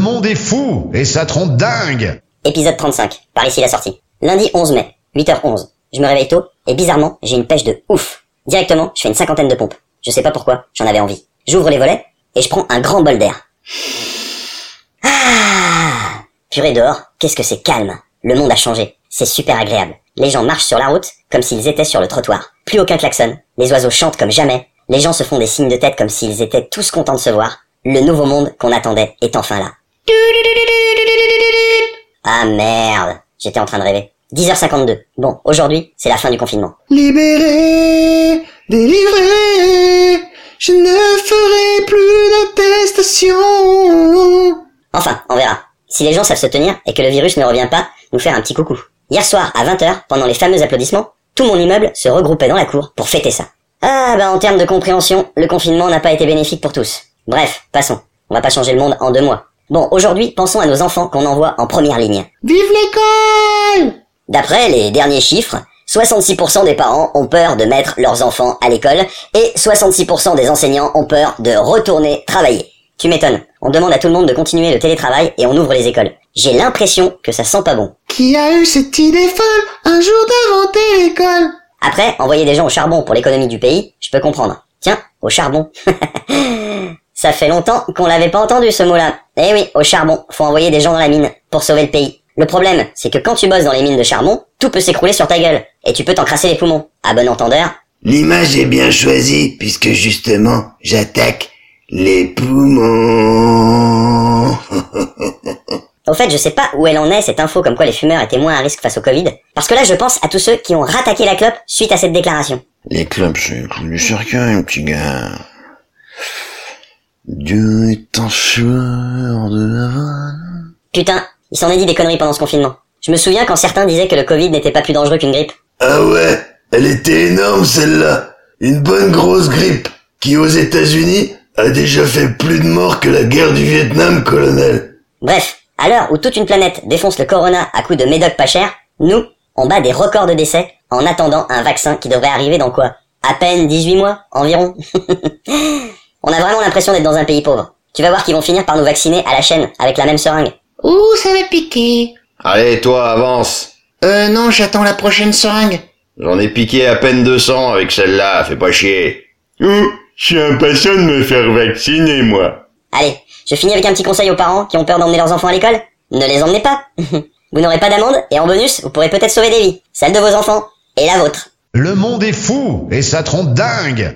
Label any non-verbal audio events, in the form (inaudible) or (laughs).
monde est fou et ça trompe dingue Épisode 35, par ici la sortie. Lundi 11 mai, 8h11. Je me réveille tôt, et bizarrement, j'ai une pêche de ouf. Directement, je fais une cinquantaine de pompes. Je sais pas pourquoi, j'en avais envie. J'ouvre les volets, et je prends un grand bol d'air. Ah Purée dehors, qu'est-ce que c'est calme. Le monde a changé. C'est super agréable. Les gens marchent sur la route comme s'ils étaient sur le trottoir. Plus aucun klaxon. Les oiseaux chantent comme jamais. Les gens se font des signes de tête comme s'ils étaient tous contents de se voir. Le nouveau monde qu'on attendait est enfin là. Ah merde, j'étais en train de rêver. 10h52. Bon, aujourd'hui, c'est la fin du confinement. Libéré, délivré, je ne ferai plus d'attestation. Enfin, on verra. Si les gens savent se tenir et que le virus ne revient pas, nous faire un petit coucou. Hier soir, à 20h, pendant les fameux applaudissements, tout mon immeuble se regroupait dans la cour pour fêter ça. Ah bah en termes de compréhension, le confinement n'a pas été bénéfique pour tous. Bref, passons. On va pas changer le monde en deux mois. Bon, aujourd'hui, pensons à nos enfants qu'on envoie en première ligne. Vive l'école D'après les derniers chiffres, 66% des parents ont peur de mettre leurs enfants à l'école et 66% des enseignants ont peur de retourner travailler. Tu m'étonnes. On demande à tout le monde de continuer le télétravail et on ouvre les écoles. J'ai l'impression que ça sent pas bon. Qui a eu cette idée folle un jour d'inventer l'école? Après, envoyer des gens au charbon pour l'économie du pays, je peux comprendre. Tiens, au charbon. (laughs) ça fait longtemps qu'on l'avait pas entendu ce mot-là. Eh oui, au charbon, faut envoyer des gens dans la mine pour sauver le pays. Le problème, c'est que quand tu bosses dans les mines de charbon, tout peut s'écrouler sur ta gueule et tu peux t'encrasser les poumons. À bon entendeur, L'image est bien choisie puisque justement j'attaque les poumons. (laughs) Au fait, je sais pas où elle en est cette info comme quoi les fumeurs étaient moins à risque face au Covid. Parce que là, je pense à tous ceux qui ont rattaqué la clope suite à cette déclaration. Les clopes, c'est du cercueil, petit gars. Dieu est un joueur de. Putain, il s'en est dit des conneries pendant ce confinement. Je me souviens quand certains disaient que le Covid n'était pas plus dangereux qu'une grippe. Ah ouais, elle était énorme celle-là. Une bonne grosse grippe qui aux États-Unis a déjà fait plus de morts que la guerre du Vietnam, colonel. Bref, à l'heure où toute une planète défonce le corona à coups de médoc pas cher, nous, on bat des records de décès en attendant un vaccin qui devrait arriver dans quoi? À peine 18 mois environ? (laughs) On a vraiment l'impression d'être dans un pays pauvre. Tu vas voir qu'ils vont finir par nous vacciner à la chaîne avec la même seringue. Ouh, ça va piquer. Allez, toi, avance. Euh, non, j'attends la prochaine seringue. J'en ai piqué à peine 200 avec celle-là, fais pas chier. Ouh, je suis impatient de me faire vacciner, moi. Allez, je finis avec un petit conseil aux parents qui ont peur d'emmener leurs enfants à l'école. Ne les emmenez pas. (laughs) vous n'aurez pas d'amende et en bonus, vous pourrez peut-être sauver des vies. Celle de vos enfants et la vôtre. Le monde est fou et ça trompe dingue